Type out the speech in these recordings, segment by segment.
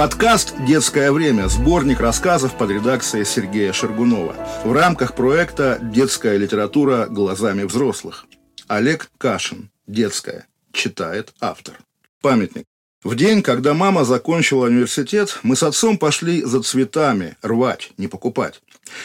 Подкаст «Детское время» – сборник рассказов под редакцией Сергея Шергунова в рамках проекта «Детская литература глазами взрослых». Олег Кашин. «Детская». Читает автор. Памятник. В день, когда мама закончила университет, мы с отцом пошли за цветами, рвать, не покупать.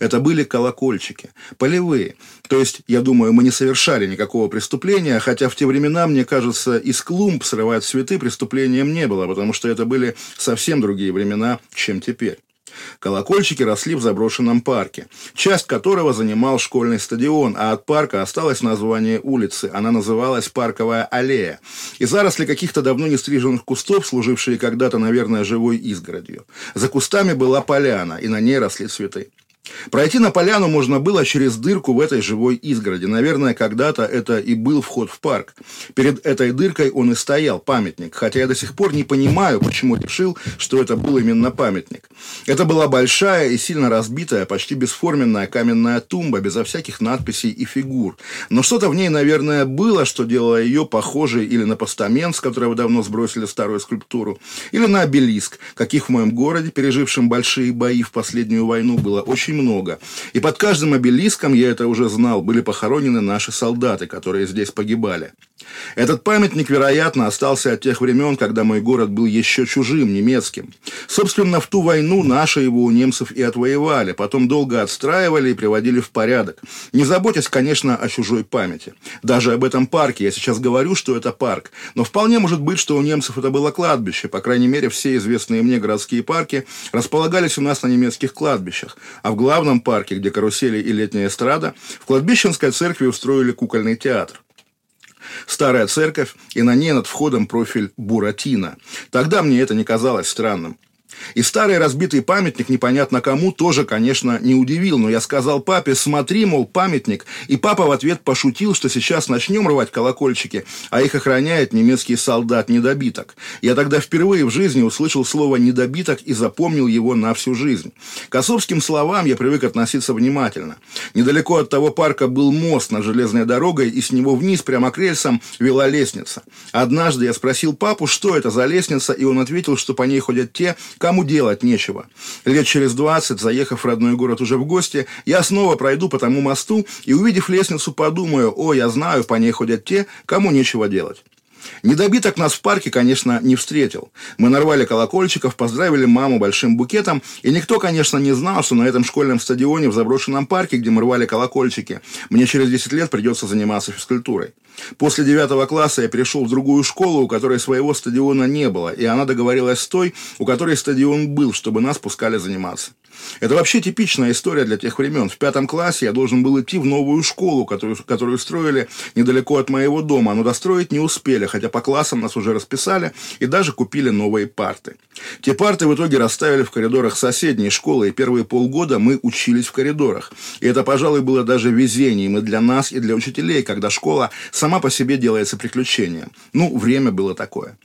Это были колокольчики, полевые. То есть, я думаю, мы не совершали никакого преступления, хотя в те времена, мне кажется, из клумб срывать цветы преступлением не было, потому что это были совсем другие времена, чем теперь. Колокольчики росли в заброшенном парке, часть которого занимал школьный стадион, а от парка осталось название улицы. Она называлась Парковая аллея. И заросли каких-то давно не стриженных кустов, служившие когда-то, наверное, живой изгородью. За кустами была поляна, и на ней росли цветы. Пройти на поляну можно было через дырку в этой живой изгороди. Наверное, когда-то это и был вход в парк. Перед этой дыркой он и стоял, памятник. Хотя я до сих пор не понимаю, почему решил, что это был именно памятник. Это была большая и сильно разбитая, почти бесформенная каменная тумба, безо всяких надписей и фигур. Но что-то в ней, наверное, было, что делало ее похожей или на постамент, с которого давно сбросили старую скульптуру, или на обелиск, каких в моем городе, пережившем большие бои в последнюю войну, было очень много. И под каждым обелиском, я это уже знал, были похоронены наши солдаты, которые здесь погибали. Этот памятник, вероятно, остался от тех времен, когда мой город был еще чужим, немецким. Собственно, в ту войну наши его у немцев и отвоевали, потом долго отстраивали и приводили в порядок. Не заботясь, конечно, о чужой памяти. Даже об этом парке. Я сейчас говорю, что это парк. Но вполне может быть, что у немцев это было кладбище. По крайней мере, все известные мне городские парки располагались у нас на немецких кладбищах. А в главном парке, где карусели и летняя эстрада, в кладбищенской церкви устроили кукольный театр старая церковь, и на ней над входом профиль Буратино. Тогда мне это не казалось странным. И старый разбитый памятник непонятно кому тоже, конечно, не удивил, но я сказал папе, смотри, мол, памятник, и папа в ответ пошутил, что сейчас начнем рвать колокольчики, а их охраняет немецкий солдат-недобиток. Я тогда впервые в жизни услышал слово «недобиток» и запомнил его на всю жизнь. К особским словам я привык относиться внимательно. Недалеко от того парка был мост над железной дорогой, и с него вниз, прямо к рельсам, вела лестница. Однажды я спросил папу, что это за лестница, и он ответил, что по ней ходят те, Кому делать нечего. Лет через двадцать, заехав в родной город уже в гости, я снова пройду по тому мосту и, увидев лестницу, подумаю, о, я знаю, по ней ходят те, кому нечего делать. Недобиток нас в парке, конечно, не встретил. Мы нарвали колокольчиков, поздравили маму большим букетом, и никто, конечно, не знал, что на этом школьном стадионе в заброшенном парке, где мы рвали колокольчики, мне через 10 лет придется заниматься физкультурой. После девятого класса я перешел в другую школу, у которой своего стадиона не было, и она договорилась с той, у которой стадион был, чтобы нас пускали заниматься. Это вообще типичная история для тех времен. В пятом классе я должен был идти в новую школу, которую, которую строили недалеко от моего дома, но достроить не успели, хотя по классам нас уже расписали и даже купили новые парты. Те парты в итоге расставили в коридорах соседней школы, и первые полгода мы учились в коридорах. И это, пожалуй, было даже везением и для нас, и для учителей, когда школа сама по себе делается приключением. Ну, время было такое.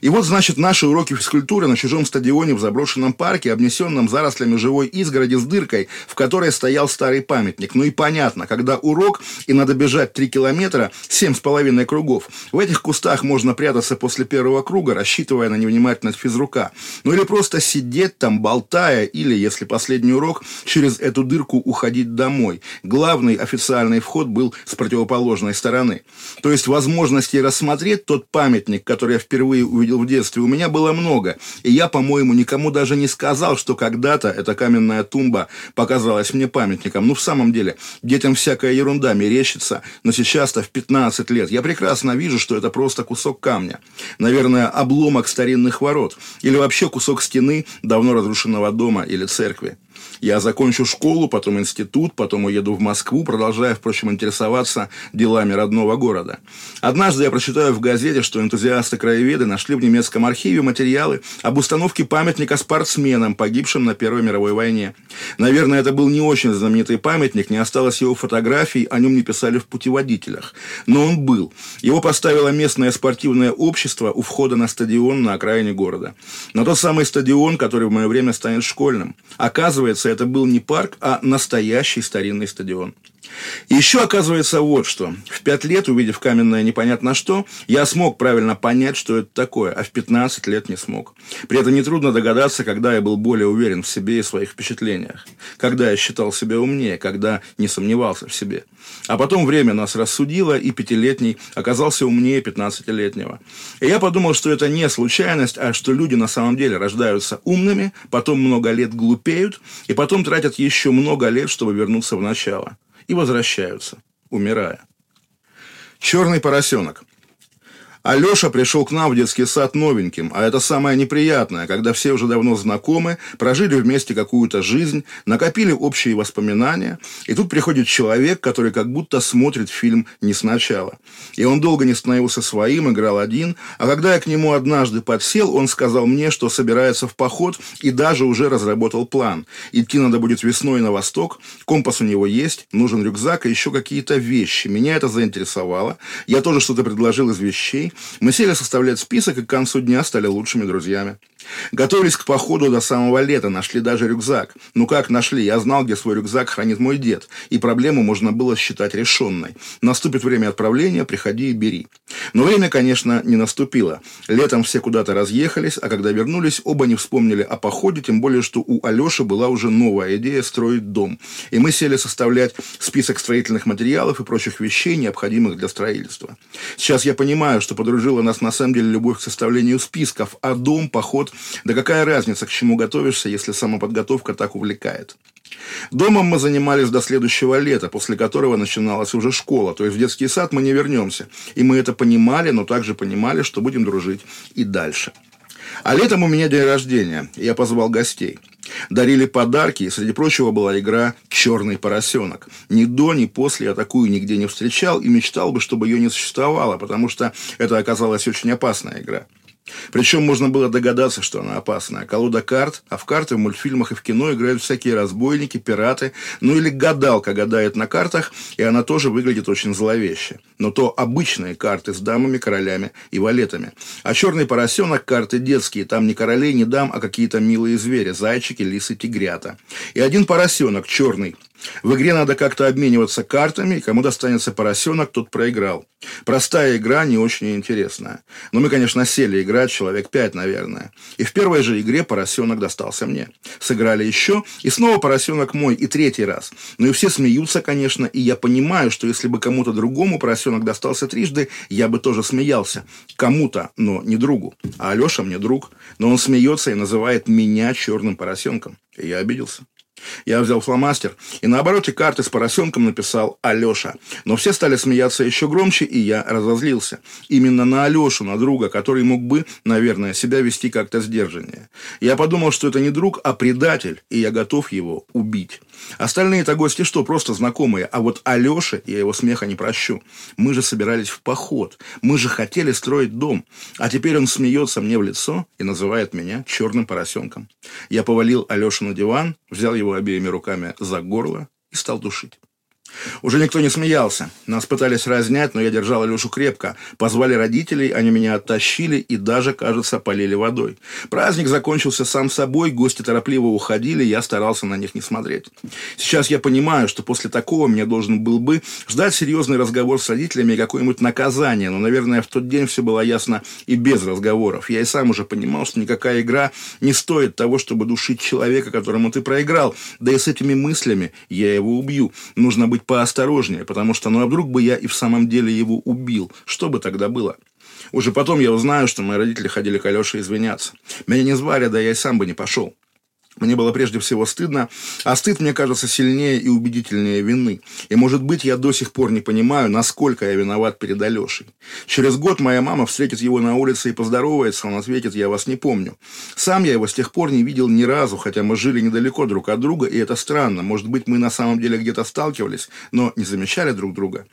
И вот, значит, наши уроки физкультуры на чужом стадионе в заброшенном парке, обнесенном зарослями живой изгороди с дыркой, в которой стоял старый памятник. Ну и понятно, когда урок, и надо бежать три километра, семь с половиной кругов, в этих кустах можно прятаться после первого круга, рассчитывая на невнимательность физрука. Ну или просто сидеть там, болтая, или, если последний урок, через эту дырку уходить домой. Главный официальный вход был с противоположной стороны. То есть возможности рассмотреть тот памятник, который я впервые увидел в детстве, у меня было много. И я, по-моему, никому даже не сказал, что когда-то эта каменная тумба показалась мне памятником. Ну, в самом деле, детям всякая ерунда мерещится, но сейчас-то в 15 лет я прекрасно вижу, что это просто кусок камня. Наверное, обломок старинных ворот. Или вообще кусок стены давно разрушенного дома или церкви. Я закончу школу, потом институт, потом уеду в Москву, продолжая, впрочем, интересоваться делами родного города. Однажды я прочитаю в газете, что энтузиасты-краеведы нашли в немецком архиве материалы об установке памятника спортсменам, погибшим на Первой мировой войне. Наверное, это был не очень знаменитый памятник, не осталось его фотографий, о нем не писали в путеводителях. Но он был. Его поставило местное спортивное общество у входа на стадион на окраине города. На тот самый стадион, который в мое время станет школьным. Оказывается, это был не парк, а настоящий старинный стадион. Еще оказывается вот что. В пять лет, увидев каменное непонятно что, я смог правильно понять, что это такое, а в 15 лет не смог. При этом нетрудно догадаться, когда я был более уверен в себе и своих впечатлениях. Когда я считал себя умнее, когда не сомневался в себе. А потом время нас рассудило, и пятилетний оказался умнее 15-летнего. И я подумал, что это не случайность, а что люди на самом деле рождаются умными, потом много лет глупеют, и потом тратят еще много лет, чтобы вернуться в начало и возвращаются, умирая. Черный поросенок – Алеша пришел к нам в детский сад новеньким, а это самое неприятное, когда все уже давно знакомы, прожили вместе какую-то жизнь, накопили общие воспоминания, и тут приходит человек, который как будто смотрит фильм не сначала. И он долго не становился своим, играл один, а когда я к нему однажды подсел, он сказал мне, что собирается в поход и даже уже разработал план. Идти надо будет весной на восток, компас у него есть, нужен рюкзак и еще какие-то вещи. Меня это заинтересовало. Я тоже что-то предложил из вещей, мы сели составлять список и к концу дня стали лучшими друзьями. Готовились к походу до самого лета, нашли даже рюкзак. Ну как нашли? Я знал, где свой рюкзак хранит мой дед, и проблему можно было считать решенной. Наступит время отправления, приходи и бери. Но время, конечно, не наступило. Летом все куда-то разъехались, а когда вернулись, оба не вспомнили о походе, тем более, что у Алеши была уже новая идея строить дом. И мы сели составлять список строительных материалов и прочих вещей, необходимых для строительства. Сейчас я понимаю, что подружила нас на самом деле любовь к составлению списков, а дом, поход да какая разница, к чему готовишься, если самоподготовка так увлекает? Домом мы занимались до следующего лета, после которого начиналась уже школа, то есть в детский сад мы не вернемся. И мы это понимали, но также понимали, что будем дружить и дальше. А летом у меня день рождения, я позвал гостей. Дарили подарки, и среди прочего была игра «Черный поросенок». Ни до, ни после я такую нигде не встречал и мечтал бы, чтобы ее не существовало, потому что это оказалась очень опасная игра. Причем можно было догадаться, что она опасная. Колода карт, а в карты в мультфильмах и в кино играют всякие разбойники, пираты, ну или гадалка гадает на картах, и она тоже выглядит очень зловеще. Но то обычные карты с дамами, королями и валетами. А черный поросенок карты детские, там не королей, не дам, а какие-то милые звери, зайчики, лисы, тигрята. И один поросенок черный, в игре надо как-то обмениваться картами, и кому достанется поросенок, тот проиграл. Простая игра, не очень интересная. Но мы, конечно, сели играть, человек пять, наверное. И в первой же игре поросенок достался мне. Сыграли еще, и снова поросенок мой, и третий раз. Ну и все смеются, конечно, и я понимаю, что если бы кому-то другому поросенок достался трижды, я бы тоже смеялся. Кому-то, но не другу. А Алеша мне друг. Но он смеется и называет меня черным поросенком. И я обиделся. Я взял фломастер и на обороте карты с поросенком написал «Алеша». Но все стали смеяться еще громче, и я разозлился. Именно на Алешу, на друга, который мог бы, наверное, себя вести как-то сдержаннее. Я подумал, что это не друг, а предатель, и я готов его убить. Остальные-то гости что, просто знакомые, а вот Алёше я его смеха не прощу. Мы же собирались в поход, мы же хотели строить дом, а теперь он смеется мне в лицо и называет меня черным поросенком. Я повалил Алешу на диван, взял его обеими руками за горло и стал душить. Уже никто не смеялся. Нас пытались разнять, но я держал Алешу крепко. Позвали родителей, они меня оттащили и даже, кажется, полили водой. Праздник закончился сам собой, гости торопливо уходили, я старался на них не смотреть. Сейчас я понимаю, что после такого мне должен был бы ждать серьезный разговор с родителями и какое-нибудь наказание, но, наверное, в тот день все было ясно и без разговоров. Я и сам уже понимал, что никакая игра не стоит того, чтобы душить человека, которому ты проиграл. Да и с этими мыслями я его убью. Нужно быть поосторожнее, потому что, ну а вдруг бы я и в самом деле его убил? Что бы тогда было? Уже потом я узнаю, что мои родители ходили к Алёше извиняться. Меня не звали, да я и сам бы не пошел. Мне было прежде всего стыдно, а стыд, мне кажется, сильнее и убедительнее вины. И, может быть, я до сих пор не понимаю, насколько я виноват перед Алешей. Через год моя мама встретит его на улице и поздоровается, он ответит, я вас не помню. Сам я его с тех пор не видел ни разу, хотя мы жили недалеко друг от друга, и это странно. Может быть, мы на самом деле где-то сталкивались, но не замечали друг друга.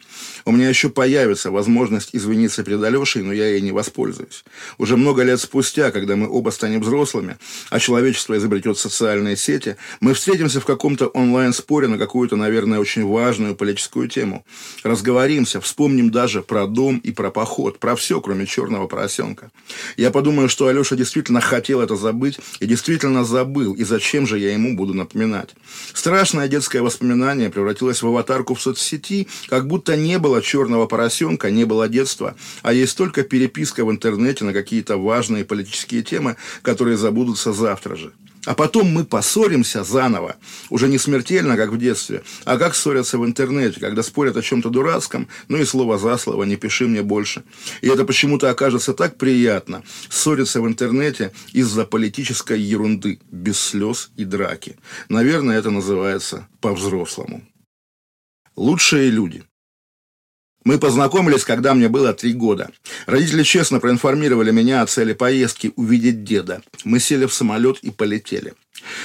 У меня еще появится возможность извиниться перед Алешей, но я ей не воспользуюсь. Уже много лет спустя, когда мы оба станем взрослыми, а человечество изобретется социальные сети, мы встретимся в каком-то онлайн-споре на какую-то, наверное, очень важную политическую тему. Разговоримся, вспомним даже про дом и про поход, про все, кроме черного поросенка. Я подумаю, что Алеша действительно хотел это забыть и действительно забыл, и зачем же я ему буду напоминать. Страшное детское воспоминание превратилось в аватарку в соцсети, как будто не было черного поросенка, не было детства, а есть только переписка в интернете на какие-то важные политические темы, которые забудутся завтра же. А потом мы поссоримся заново, уже не смертельно, как в детстве, а как ссорятся в интернете, когда спорят о чем-то дурацком, ну и слово за слово, не пиши мне больше. И это почему-то окажется так приятно, ссориться в интернете из-за политической ерунды, без слез и драки. Наверное, это называется по-взрослому. Лучшие люди – мы познакомились, когда мне было три года. Родители честно проинформировали меня о цели поездки увидеть деда. Мы сели в самолет и полетели.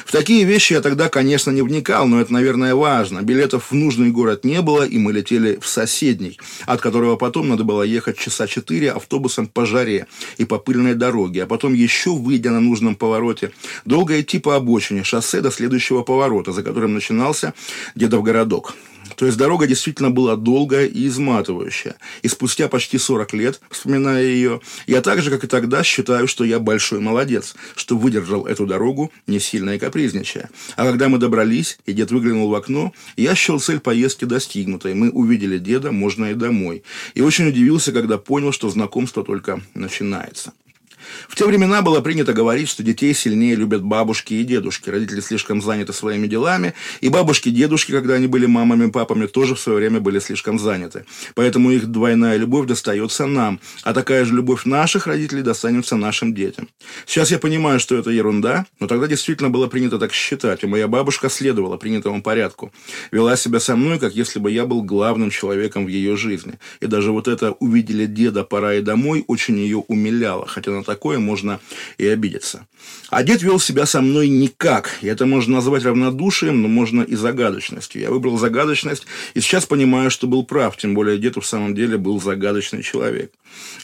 В такие вещи я тогда, конечно, не вникал, но это, наверное, важно. Билетов в нужный город не было, и мы летели в соседний, от которого потом надо было ехать часа четыре автобусом по жаре и по пыльной дороге, а потом еще, выйдя на нужном повороте, долго идти по обочине шоссе до следующего поворота, за которым начинался Дедов городок. То есть дорога действительно была долгая и изматывающая. И спустя почти 40 лет, вспоминая ее, я так же, как и тогда, считаю, что я большой молодец, что выдержал эту дорогу, не сильно и капризничая. А когда мы добрались, и дед выглянул в окно, я счел цель поездки достигнутой. Мы увидели деда, можно и домой. И очень удивился, когда понял, что знакомство только начинается. В те времена было принято говорить, что детей сильнее любят бабушки и дедушки. Родители слишком заняты своими делами, и бабушки и дедушки, когда они были мамами и папами, тоже в свое время были слишком заняты. Поэтому их двойная любовь достается нам, а такая же любовь наших родителей достанется нашим детям. Сейчас я понимаю, что это ерунда, но тогда действительно было принято так считать, и моя бабушка следовала принятому порядку. Вела себя со мной, как если бы я был главным человеком в ее жизни. И даже вот это «увидели деда, пора и домой» очень ее умиляло, хотя на такое такое можно и обидеться. А дед вел себя со мной никак. И это можно назвать равнодушием, но можно и загадочностью. Я выбрал загадочность, и сейчас понимаю, что был прав. Тем более дед в самом деле был загадочный человек.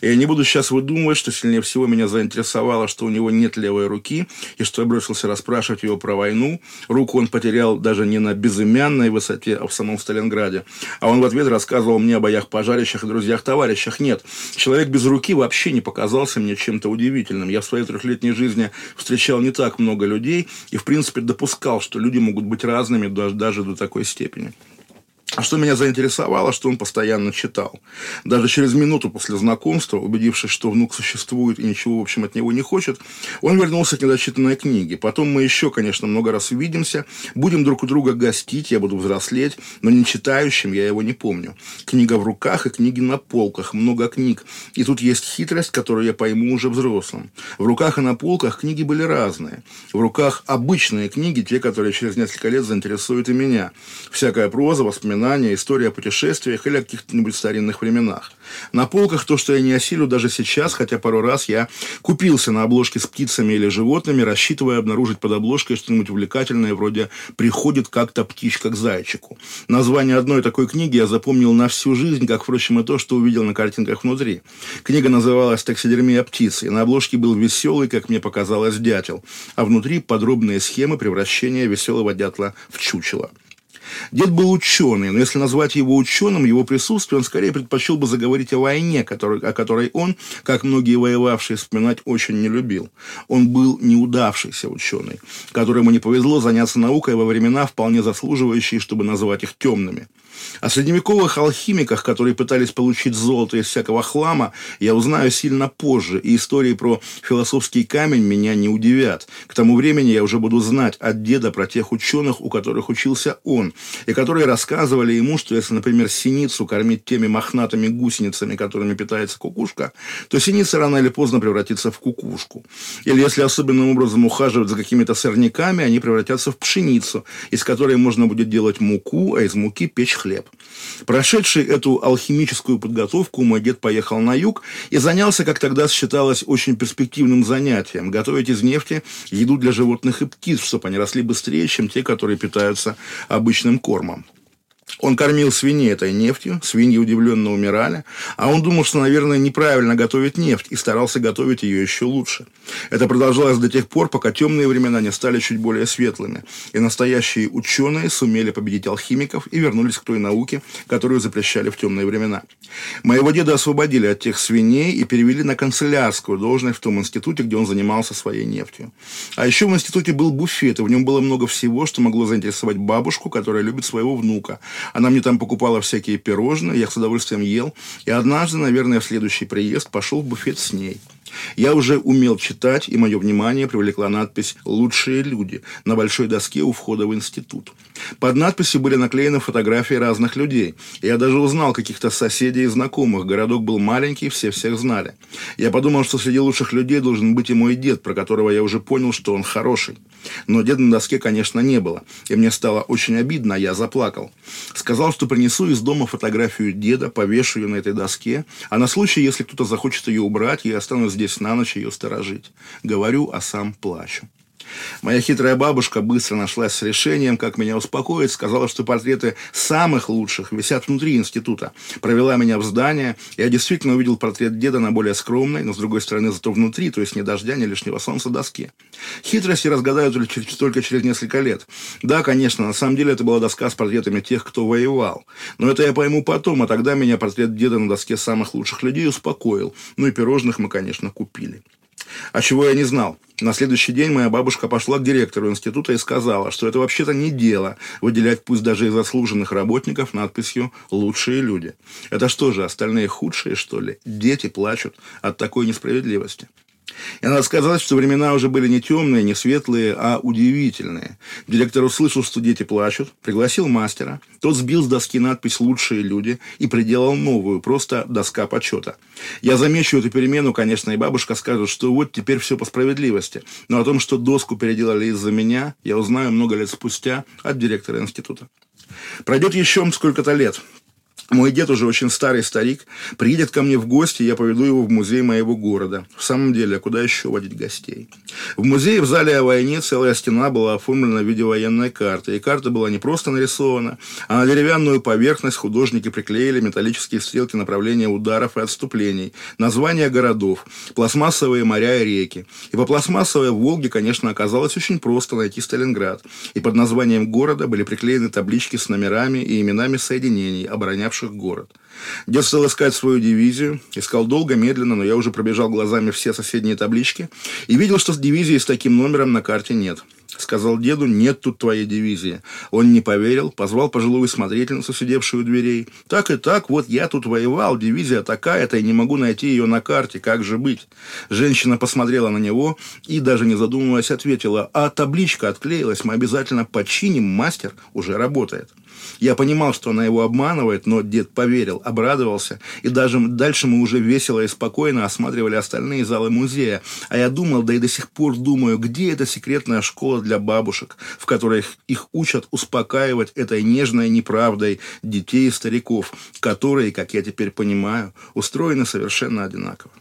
И я не буду сейчас выдумывать, что сильнее всего меня заинтересовало, что у него нет левой руки, и что я бросился расспрашивать его про войну. Руку он потерял даже не на безымянной высоте, а в самом Сталинграде. А он в ответ рассказывал мне о боях пожарищах и друзьях-товарищах. Нет, человек без руки вообще не показался мне чем-то удивительным. Я в своей трехлетней жизни встречал не так много людей и, в принципе, допускал, что люди могут быть разными даже, даже до такой степени. А что меня заинтересовало, что он постоянно читал. Даже через минуту после знакомства, убедившись, что внук существует и ничего, в общем, от него не хочет, он вернулся к недочитанной книге. Потом мы еще, конечно, много раз увидимся, будем друг у друга гостить, я буду взрослеть, но не читающим я его не помню. Книга в руках и книги на полках, много книг. И тут есть хитрость, которую я пойму уже взрослым. В руках и на полках книги были разные. В руках обычные книги, те, которые через несколько лет заинтересуют и меня. Всякая проза, воспоминания, воспоминания, история о путешествиях или о каких-нибудь старинных временах. На полках то, что я не осилю даже сейчас, хотя пару раз я купился на обложке с птицами или животными, рассчитывая обнаружить под обложкой что-нибудь увлекательное, вроде «Приходит как-то птичка к зайчику». Название одной такой книги я запомнил на всю жизнь, как, впрочем, и то, что увидел на картинках внутри. Книга называлась «Таксидермия птицы», и на обложке был веселый, как мне показалось, дятел, а внутри подробные схемы превращения веселого дятла в чучело. Дед был ученый, но если назвать его ученым, его присутствие, он скорее предпочел бы заговорить о войне, который, о которой он, как многие воевавшие, вспоминать очень не любил. Он был неудавшийся ученый, которому не повезло заняться наукой во времена, вполне заслуживающие, чтобы назвать их темными. О средневековых алхимиках, которые пытались получить золото из всякого хлама, я узнаю сильно позже, и истории про философский камень меня не удивят. К тому времени я уже буду знать от деда про тех ученых, у которых учился он, и которые рассказывали ему, что если, например, синицу кормить теми мохнатыми гусеницами, которыми питается кукушка, то синица рано или поздно превратится в кукушку. Или если особенным образом ухаживать за какими-то сорняками, они превратятся в пшеницу, из которой можно будет делать муку, а из муки печь хлеб. Прошедший эту алхимическую подготовку, мой дед поехал на юг и занялся, как тогда считалось, очень перспективным занятием – готовить из нефти еду для животных и птиц, чтобы они росли быстрее, чем те, которые питаются обычным кормом. Он кормил свиней этой нефтью, свиньи удивленно умирали, а он думал, что, наверное, неправильно готовить нефть и старался готовить ее еще лучше. Это продолжалось до тех пор, пока темные времена не стали чуть более светлыми, и настоящие ученые сумели победить алхимиков и вернулись к той науке, которую запрещали в темные времена. Моего деда освободили от тех свиней и перевели на канцелярскую должность в том институте, где он занимался своей нефтью. А еще в институте был буфет, и в нем было много всего, что могло заинтересовать бабушку, которая любит своего внука. Она мне там покупала всякие пирожные, я с удовольствием ел. И однажды, наверное, в следующий приезд пошел в буфет с ней. Я уже умел читать, и мое внимание привлекла надпись «Лучшие люди» на большой доске у входа в институт. Под надписью были наклеены фотографии разных людей. Я даже узнал каких-то соседей и знакомых. Городок был маленький, все всех знали. Я подумал, что среди лучших людей должен быть и мой дед, про которого я уже понял, что он хороший. Но деда на доске, конечно, не было. И мне стало очень обидно, а я заплакал. Сказал, что принесу из дома фотографию деда, повешу ее на этой доске, а на случай, если кто-то захочет ее убрать, я останусь здесь на ночь ее сторожить. Говорю, а сам плачу. Моя хитрая бабушка быстро нашлась с решением, как меня успокоить, сказала, что портреты самых лучших висят внутри института. Провела меня в здание. Я действительно увидел портрет деда на более скромной, но, с другой стороны, зато внутри, то есть ни дождя, ни лишнего солнца доске. Хитрости разгадают только через несколько лет. Да, конечно, на самом деле это была доска с портретами тех, кто воевал. Но это я пойму потом, а тогда меня портрет деда на доске самых лучших людей успокоил. Ну и пирожных мы, конечно, купили. А чего я не знал? На следующий день моя бабушка пошла к директору института и сказала, что это вообще-то не дело выделять пусть даже и заслуженных работников надписью «лучшие люди». Это что же, остальные худшие, что ли? Дети плачут от такой несправедливости. И надо сказать, что времена уже были не темные, не светлые, а удивительные. Директор услышал, что дети плачут, пригласил мастера. Тот сбил с доски надпись «Лучшие люди» и приделал новую, просто доска почета. Я замечу эту перемену, конечно, и бабушка скажет, что вот теперь все по справедливости. Но о том, что доску переделали из-за меня, я узнаю много лет спустя от директора института. Пройдет еще сколько-то лет. Мой дед уже очень старый старик, приедет ко мне в гости, я поведу его в музей моего города. В самом деле, а куда еще водить гостей? В музее в зале о войне целая стена была оформлена в виде военной карты. И карта была не просто нарисована, а на деревянную поверхность художники приклеили металлические стрелки направления ударов и отступлений, названия городов, пластмассовые моря и реки. И по пластмассовой Волге, конечно, оказалось очень просто найти Сталинград. И под названием города были приклеены таблички с номерами и именами соединений, оборонявших оборонявших город. Дед стал искать свою дивизию, искал долго, медленно, но я уже пробежал глазами все соседние таблички и видел, что с дивизией с таким номером на карте нет. Сказал деду, нет тут твоей дивизии. Он не поверил, позвал пожилую смотрительницу, сидевшую у дверей. Так и так, вот я тут воевал, дивизия такая-то, и не могу найти ее на карте, как же быть? Женщина посмотрела на него и, даже не задумываясь, ответила, а табличка отклеилась, мы обязательно починим, мастер уже работает. Я понимал, что она его обманывает, но дед поверил, обрадовался, и даже дальше мы уже весело и спокойно осматривали остальные залы музея. А я думал, да и до сих пор думаю, где эта секретная школа для бабушек, в которой их учат успокаивать этой нежной неправдой детей и стариков, которые, как я теперь понимаю, устроены совершенно одинаково.